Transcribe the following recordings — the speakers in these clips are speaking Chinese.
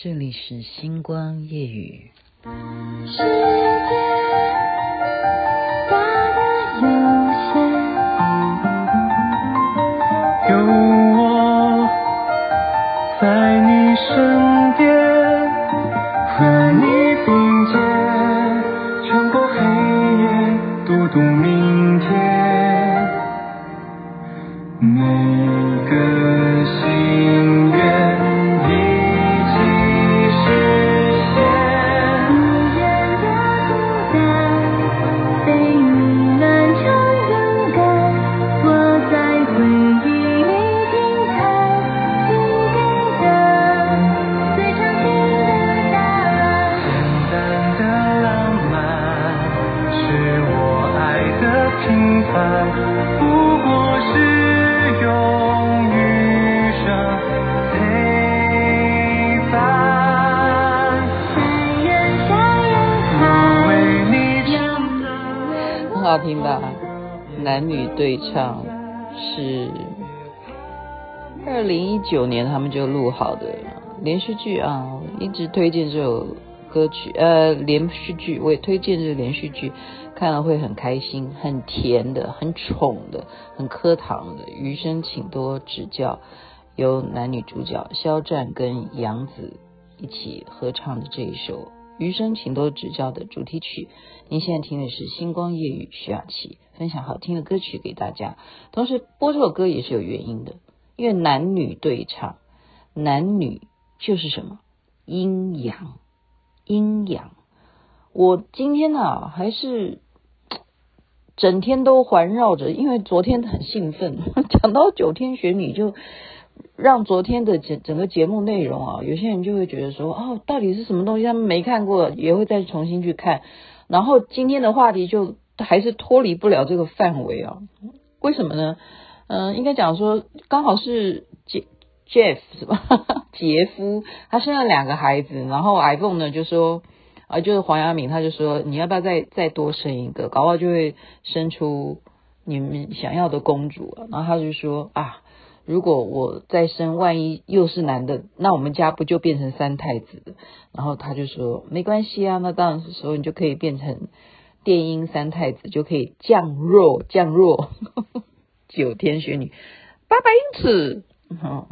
这里是星光夜雨。世界对唱是二零一九年他们就录好的连续剧啊，一直推荐这首歌曲，呃，连续剧我也推荐这个连续剧，看了会很开心，很甜的，很宠的，很磕糖的。余生请多指教，由男女主角肖战跟杨紫一起合唱的这一首。余生，请多指教的主题曲。您现在听的是《星光夜雨》，徐雅琪分享好听的歌曲给大家。同时播这首歌也是有原因的，因为男女对唱，男女就是什么阴阳，阴阳。我今天呢、还是整天都环绕着，因为昨天很兴奋，讲到九天玄女就。让昨天的整整个节目内容啊，有些人就会觉得说，哦，到底是什么东西？他们没看过，也会再重新去看。然后今天的话题就还是脱离不了这个范围啊。为什么呢？嗯、呃，应该讲说，刚好是杰 Jeff 是吧？杰夫他生了两个孩子，然后 iPhone 呢就说啊，就是黄阳明他就说，你要不要再再多生一个？搞不好就会生出你们想要的公主。然后他就说啊。如果我再生，万一又是男的，那我们家不就变成三太子？然后他就说没关系啊，那当然是时候你就可以变成电音三太子，就可以降弱 降弱。九天玄女，八百英尺，哦，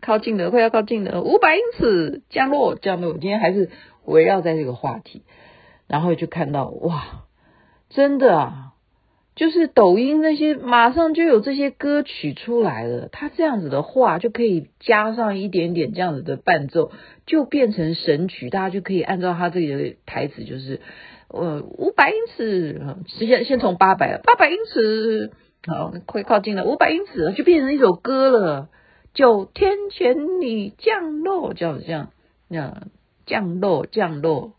靠近的快要靠近的，五百英尺降落降落。今天还是围绕在这个话题，然后就看到哇，真的啊。就是抖音那些马上就有这些歌曲出来了，他这样子的话就可以加上一点点这样子的伴奏，就变成神曲，大家就可以按照他这个台词，就是呃五百英尺，先先从八百八百英尺，好快靠近了五百英尺，就变成一首歌了。九天前你降落，这样子这样这样降落降落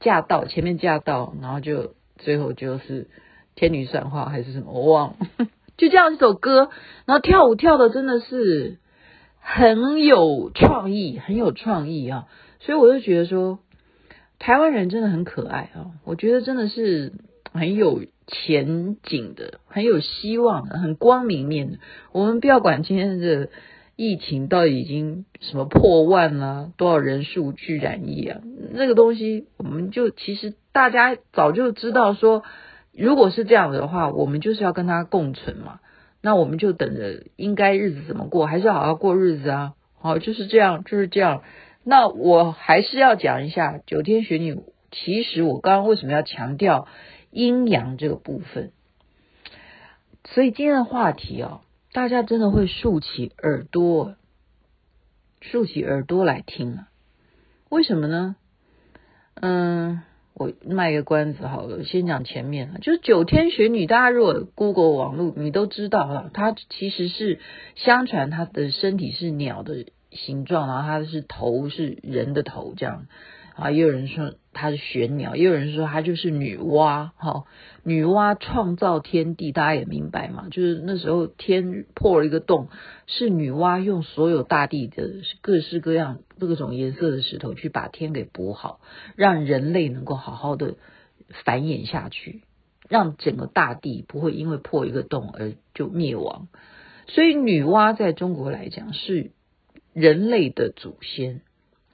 驾到前面驾到，然后就最后就是。天女散花还是什么，我忘了，就这样一首歌，然后跳舞跳的真的是很有创意，很有创意啊！所以我就觉得说，台湾人真的很可爱啊！我觉得真的是很有前景的，很有希望的，很光明面的。我们不要管今天的疫情到底已经什么破万了，多少人数去染疫啊？那个东西，我们就其实大家早就知道说。如果是这样的话，我们就是要跟他共存嘛。那我们就等着，应该日子怎么过，还是好好过日子啊。好，就是这样，就是这样。那我还是要讲一下九天玄女。其实我刚刚为什么要强调阴阳这个部分？所以今天的话题啊，大家真的会竖起耳朵，竖起耳朵来听啊。为什么呢？嗯。我卖个关子好了，先讲前面，就是九天玄女，大家如果 Google 网络，你都知道了，她其实是相传她的身体是鸟的形状，然后她是头是人的头这样。啊，也有人说她是玄鸟，也有人说她就是女娲。哈，女娲创造天地，大家也明白嘛，就是那时候天破了一个洞，是女娲用所有大地的各式各样各种颜色的石头去把天给补好，让人类能够好好的繁衍下去，让整个大地不会因为破一个洞而就灭亡。所以女娲在中国来讲是人类的祖先。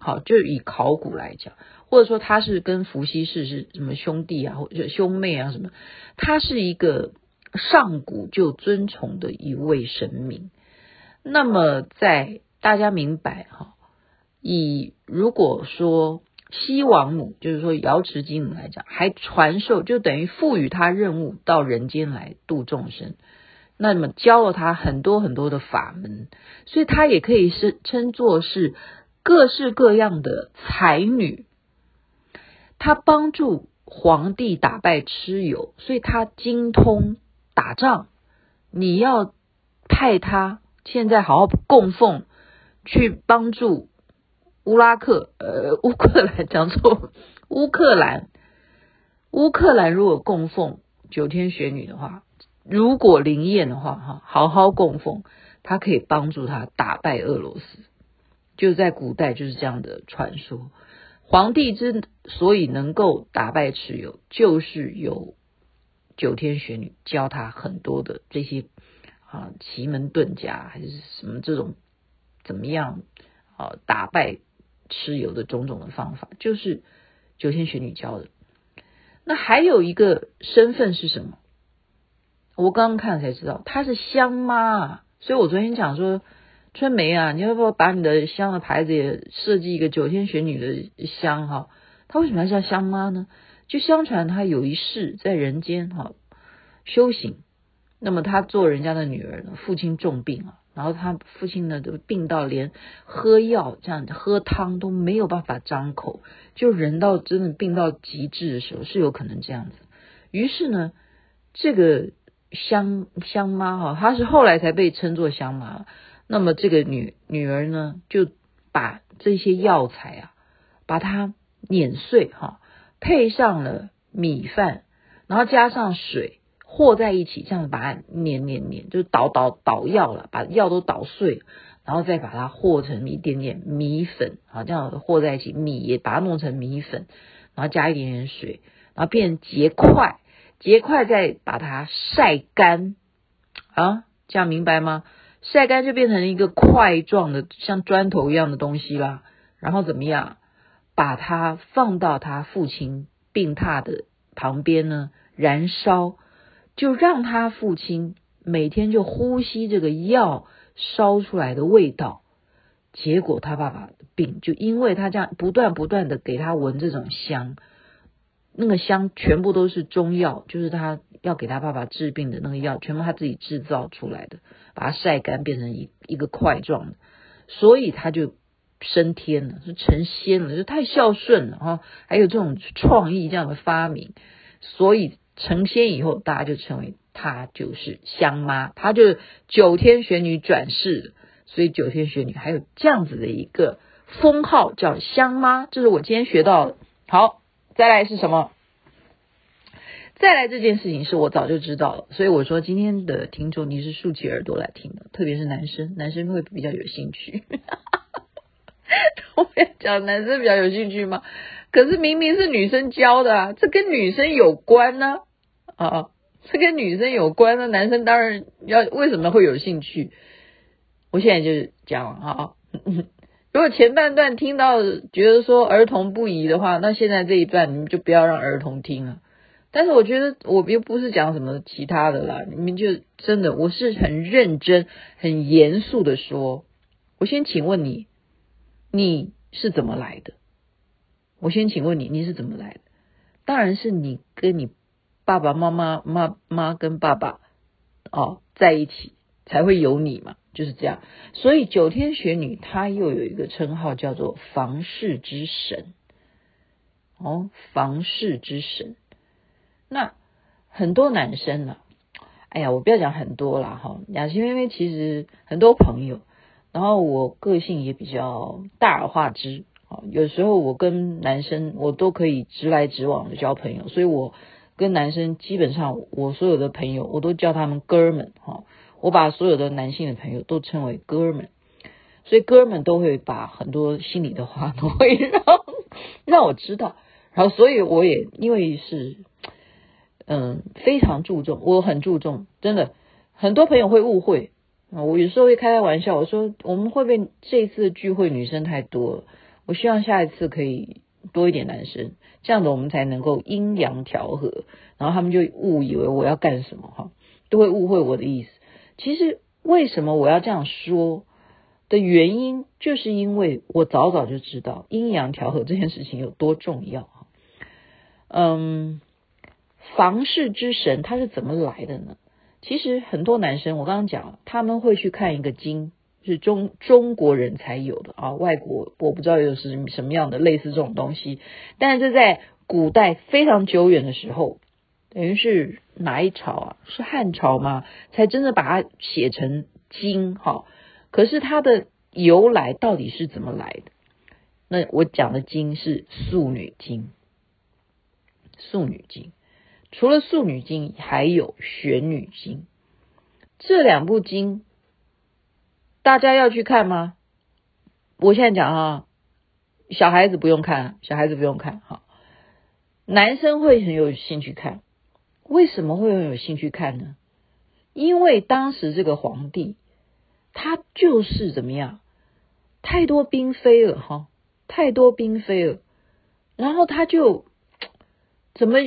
好，就以考古来讲，或者说他是跟伏羲氏是什么兄弟啊，或者兄妹啊什么，他是一个上古就尊崇的一位神明。那么在大家明白哈，以如果说西王母，就是说瑶池金母来讲，还传授，就等于赋予他任务到人间来度众生。那么教了他很多很多的法门，所以他也可以是称作是各式各样的才女。他帮助皇帝打败蚩尤，所以他精通打仗。你要派他现在好好供奉，去帮助乌拉克呃乌克兰讲错乌克兰乌克兰如果供奉九天玄女的话。如果灵验的话，哈，好好供奉，他可以帮助他打败俄罗斯。就在古代就是这样的传说。皇帝之所以能够打败蚩尤，就是有九天玄女教他很多的这些啊奇门遁甲还是什么这种怎么样啊打败蚩尤的种种的方法，就是九天玄女教的。那还有一个身份是什么？我刚刚看才知道，她是香妈，所以我昨天讲说，春梅啊，你要不要把你的香的牌子也设计一个九天玄女的香哈？她为什么要叫香妈呢？就相传她有一世在人间哈修行，那么她做人家的女儿呢，父亲重病啊，然后她父亲呢都病到连喝药这样喝汤都没有办法张口，就人到真的病到极致的时候是有可能这样子。于是呢，这个。香香妈哈，她是后来才被称作香妈。那么这个女女儿呢，就把这些药材啊，把它碾碎哈，配上了米饭，然后加上水和在一起，这样把它碾碾碾，就捣捣捣药了，把药都捣碎，然后再把它和成一点点米粉啊，这样和在一起，米也把它弄成米粉，然后加一点点水，然后变结块。结块再把它晒干啊，这样明白吗？晒干就变成一个块状的，像砖头一样的东西啦。然后怎么样？把它放到他父亲病榻的旁边呢，燃烧，就让他父亲每天就呼吸这个药烧出来的味道。结果他爸爸病就因为他这样不断不断的给他闻这种香。那个香全部都是中药，就是他要给他爸爸治病的那个药，全部他自己制造出来的，把它晒干变成一一个块状的，所以他就升天了，是成仙了，就太孝顺了哈，还有这种创意这样的发明，所以成仙以后，大家就称为他就是香妈，他就是九天玄女转世，所以九天玄女还有这样子的一个封号叫香妈，这是我今天学到的，好。再来是什么？再来这件事情是我早就知道了，所以我说今天的听众你是竖起耳朵来听的，特别是男生，男生会比较有兴趣。我要讲男生比较有兴趣吗？可是明明是女生教的啊，这跟女生有关呢啊，这跟女生有关呢，男生当然要为什么会有兴趣？我现在就是讲啊。如果前半段听到觉得说儿童不宜的话，那现在这一段你们就不要让儿童听了。但是我觉得我又不是讲什么其他的啦，你们就真的我是很认真、很严肃的说。我先请问你，你是怎么来的？我先请问你，你是怎么来的？当然是你跟你爸爸妈妈、妈妈跟爸爸哦在一起才会有你嘛。就是这样，所以九天玄女她又有一个称号叫做房事之神哦，房事之神。那很多男生呢、啊，哎呀，我不要讲很多啦哈。雅琪妹妹其实很多朋友，然后我个性也比较大而化之啊，有时候我跟男生我都可以直来直往的交朋友，所以我跟男生基本上我所有的朋友我都叫他们哥们哈。我把所有的男性的朋友都称为哥们，所以哥们都会把很多心里的话都会让让我知道，然后所以我也因为是嗯非常注重，我很注重，真的很多朋友会误会啊，我有时候会开开玩笑，我说我们会不会这一次聚会女生太多了？我希望下一次可以多一点男生，这样子我们才能够阴阳调和。然后他们就误以为我要干什么哈，都会误会我的意思。其实为什么我要这样说的原因，就是因为我早早就知道阴阳调和这件事情有多重要。嗯，房事之神他是怎么来的呢？其实很多男生，我刚刚讲，他们会去看一个经，是中中国人才有的啊，外国我不知道有是什么样的类似这种东西，但是在古代非常久远的时候，等于是哪一朝啊？是汉朝吗？才真的把它写成经哈。可是它的由来到底是怎么来的？那我讲的经是《素女经》，《素女经》。除了《素女经》，还有《玄女经》这两部经，大家要去看吗？我现在讲哈，小孩子不用看，小孩子不用看哈，男生会很有兴趣看。为什么会有兴趣看呢？因为当时这个皇帝，他就是怎么样，太多嫔妃了哈，太多嫔妃了，然后他就怎么？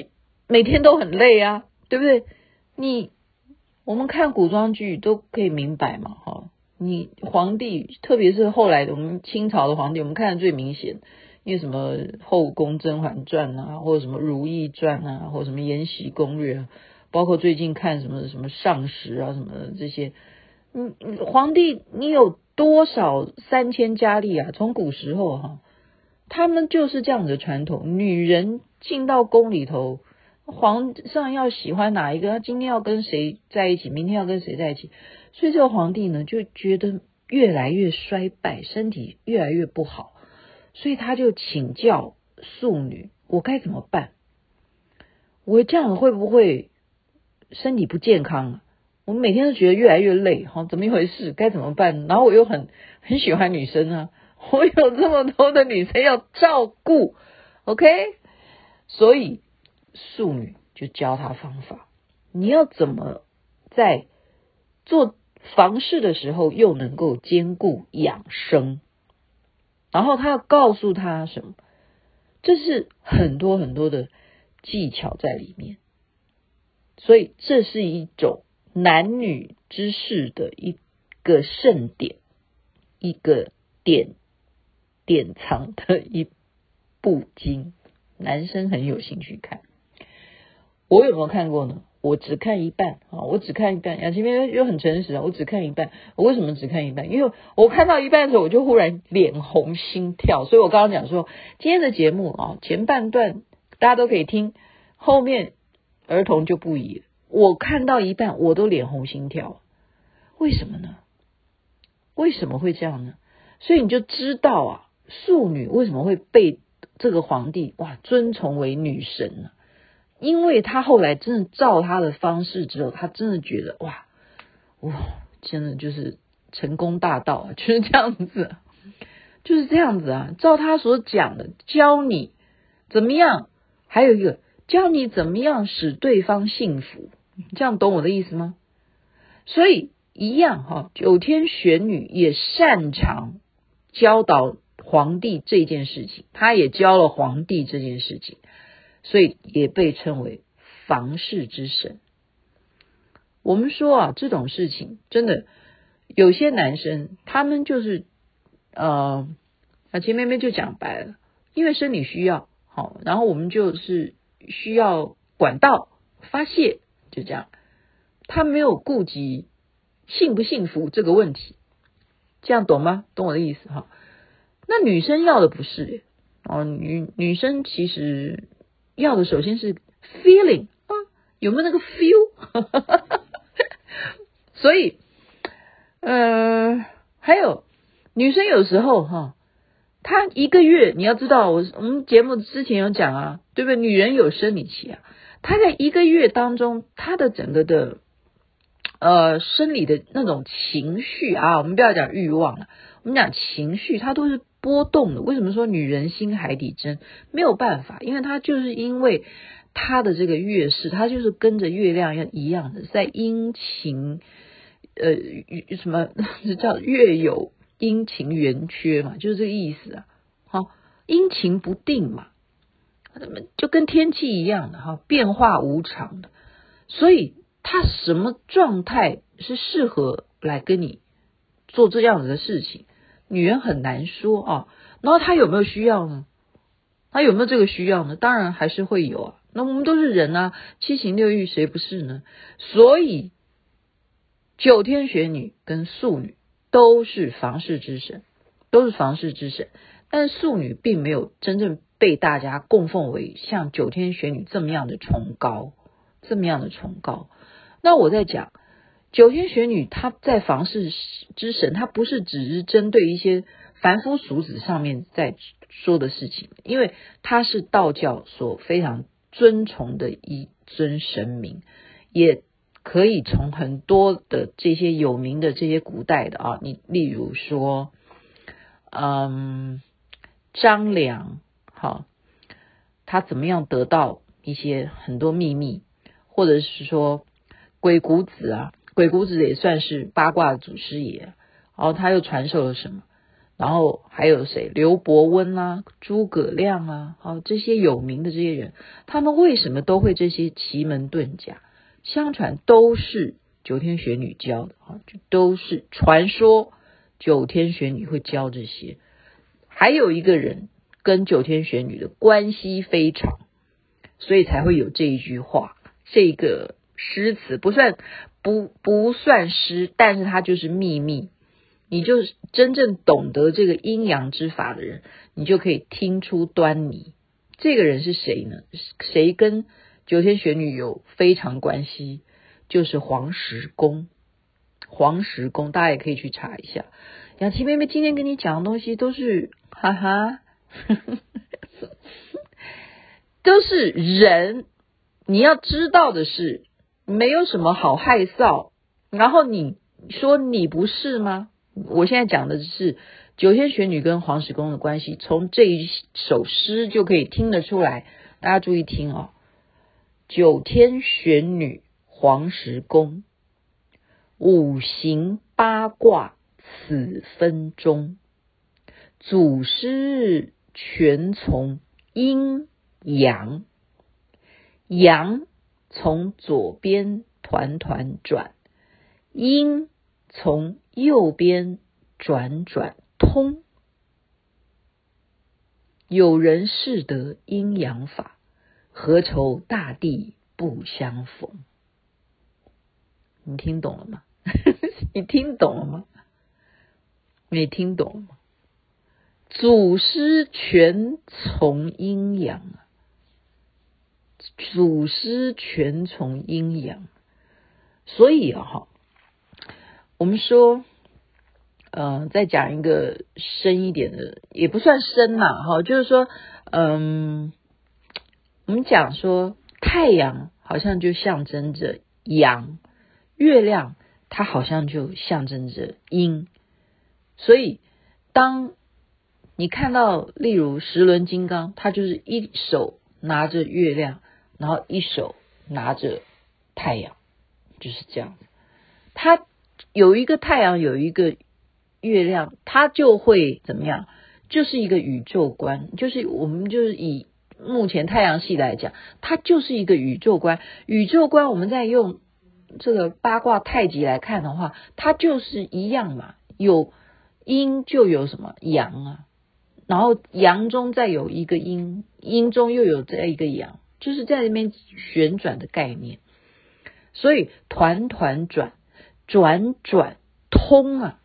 每天都很累啊，对不对？你我们看古装剧都可以明白嘛，哈。你皇帝，特别是后来的我们清朝的皇帝，我们看的最明显，因为什么《后宫甄嬛传》啊，或者什么《如懿传》啊，或者什么《延禧攻略》啊，包括最近看什么什么上时啊什么的这些，嗯，皇帝你有多少三千佳丽啊？从古时候哈，他们就是这样的传统，女人进到宫里头。皇上要喜欢哪一个？他今天要跟谁在一起？明天要跟谁在一起？所以这个皇帝呢，就觉得越来越衰败，身体越来越不好，所以他就请教素女：我该怎么办？我这样会不会身体不健康啊？我每天都觉得越来越累，哈，怎么一回事？该怎么办？然后我又很很喜欢女生啊，我有这么多的女生要照顾，OK？所以。素女就教他方法，你要怎么在做房事的时候又能够兼顾养生？然后他要告诉他什么？这是很多很多的技巧在里面，所以这是一种男女之事的一个盛典，一个典典藏的一部经，男生很有兴趣看。我有没有看过呢？我只看一半啊，我只看一半。雅琪妹又很诚实啊，我只看一半。我为什么只看一半？因为我看到一半的时候，我就忽然脸红心跳。所以我刚刚讲说，今天的节目啊，前半段大家都可以听，后面儿童就不宜。我看到一半，我都脸红心跳。为什么呢？为什么会这样呢？所以你就知道啊，素女为什么会被这个皇帝哇尊崇为女神呢？因为他后来真的照他的方式之后，他真的觉得哇哇，真的就是成功大道啊，就是这样子，就是这样子啊。照他所讲的，教你怎么样，还有一个教你怎么样使对方幸福，这样懂我的意思吗？所以一样哈，九天玄女也擅长教导皇帝这件事情，他也教了皇帝这件事情。所以也被称为房事之神。我们说啊，这种事情真的有些男生，他们就是呃，啊，前面面就讲白了，因为生理需要，好，然后我们就是需要管道发泄，就这样，他没有顾及幸不幸福这个问题，这样懂吗？懂我的意思哈？那女生要的不是哦，女女生其实。要的首先是 feeling 啊，有没有那个 feel？所以，呃，还有女生有时候哈，她一个月你要知道，我我们节目之前有讲啊，对不对？女人有生理期啊，她在一个月当中，她的整个的呃生理的那种情绪啊，我们不要讲欲望了，我们讲情绪，它都是。波动的，为什么说女人心海底针？没有办法，因为她就是因为她的这个月事，她就是跟着月亮要一样的，在阴晴呃什么 叫月有阴晴圆缺嘛，就是这个意思啊。好，阴晴不定嘛，就跟天气一样的哈，变化无常的，所以他什么状态是适合来跟你做这样子的事情，女人很难说啊。然后他有没有需要呢？他有没有这个需要呢？当然还是会有啊。那我们都是人啊，七情六欲谁不是呢？所以九天玄女跟素女都是房事之神，都是房事之神。但素女并没有真正被大家供奉为像九天玄女这么样的崇高，这么样的崇高。那我在讲九天玄女，她在房事之神，她不是只是针对一些凡夫俗子上面在说的事情，因为她是道教所非常尊崇的一尊神明，也可以从很多的这些有名的这些古代的啊，你例如说，嗯。张良，好，他怎么样得到一些很多秘密，或者是说鬼谷子啊，鬼谷子也算是八卦祖师爷，然后他又传授了什么？然后还有谁？刘伯温啊，诸葛亮啊，好，这些有名的这些人，他们为什么都会这些奇门遁甲？相传都是九天玄女教的啊，就都是传说九天玄女会教这些。还有一个人跟九天玄女的关系非常，所以才会有这一句话，这个诗词不算不不算诗，但是它就是秘密。你就是真正懂得这个阴阳之法的人，你就可以听出端倪。这个人是谁呢？谁跟九天玄女有非常关系？就是黄石公。黄石公，大家也可以去查一下。雅琪妹妹今天跟你讲的东西都是。哈哈，都是人。你要知道的是，没有什么好害臊。然后你说你不是吗？我现在讲的是九天玄女跟黄石公的关系，从这一首诗就可以听得出来。大家注意听哦，九天玄女黄石公，五行八卦此分中。祖师全从阴阳，阳从左边团团转，阴从右边转转通。有人识得阴阳法，何愁大地不相逢？你听懂了吗？你听懂了吗？你听懂吗？祖师全从阴阳啊，祖师全从阴阳，所以啊哈，我们说，呃，再讲一个深一点的，也不算深呐，哈，就是说，嗯，我们讲说太阳好像就象征着阳，月亮它好像就象征着阴，所以当你看到，例如十轮金刚，它就是一手拿着月亮，然后一手拿着太阳，就是这样子。他有一个太阳，有一个月亮，他就会怎么样？就是一个宇宙观，就是我们就是以目前太阳系来讲，它就是一个宇宙观。宇宙观，我们再用这个八卦太极来看的话，它就是一样嘛。有阴就有什么阳啊？然后阳中再有一个阴，阴中又有这一个阳，就是在那边旋转的概念。所以团团转，转转通啊。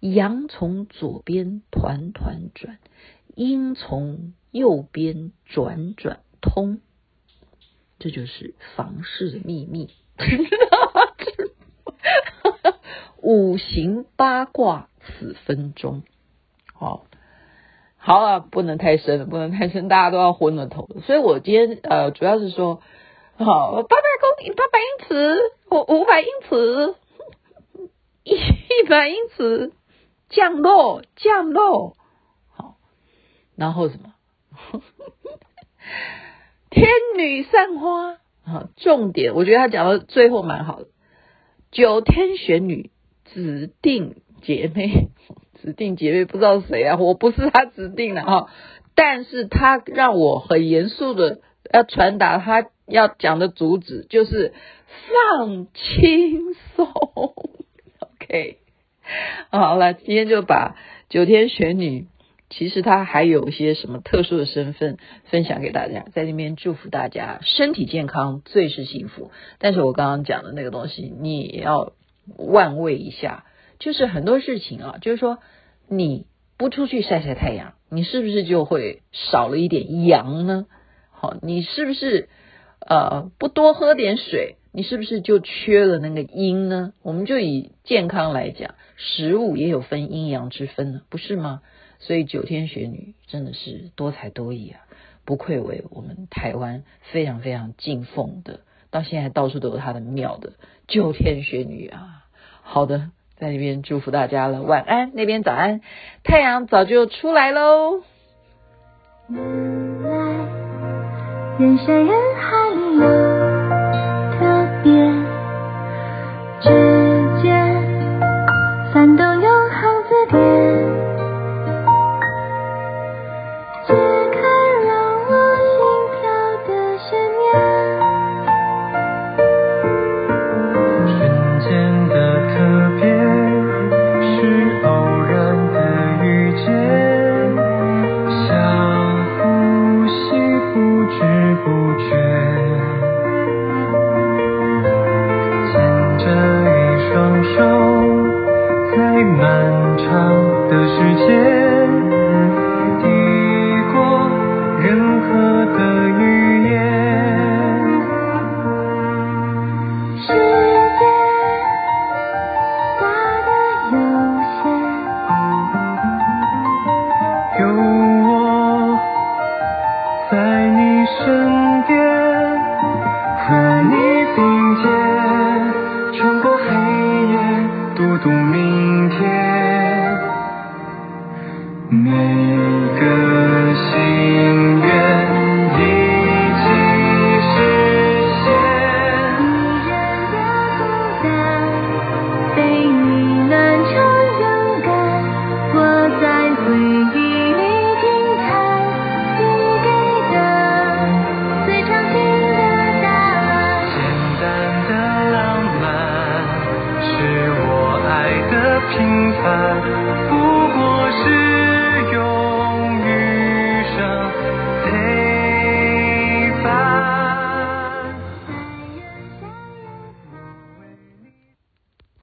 阳从左边团团转，阴从右边转转通。这就是房事的秘密。五行八卦此分钟，好。好了，不能太深了，不能太深，大家都要昏了头。所以我今天呃，主要是说，好，八百公，八百英尺，五五百英尺，一百英尺，降落，降落，好，然后什么？天女散花啊，重点，我觉得他讲到最后蛮好的。九天玄女指定姐妹，指定姐妹不知道谁啊，我不是他指定的哈，但是他让我很严肃的要传达他要讲的主旨，就是放轻松。OK，好了，今天就把九天玄女。其实他还有一些什么特殊的身份分享给大家，在那边祝福大家身体健康，最是幸福。但是我刚刚讲的那个东西，你也要万味一下。就是很多事情啊，就是说你不出去晒晒太阳，你是不是就会少了一点阳呢？好，你是不是呃不多喝点水，你是不是就缺了那个阴呢？我们就以健康来讲，食物也有分阴阳之分呢，不是吗？所以九天玄女真的是多才多艺啊，不愧为我们台湾非常非常敬奉的，到现在到处都有她的庙的九天玄女啊。好的，在那边祝福大家了，晚安，那边早安，太阳早就出来喽。人山人海里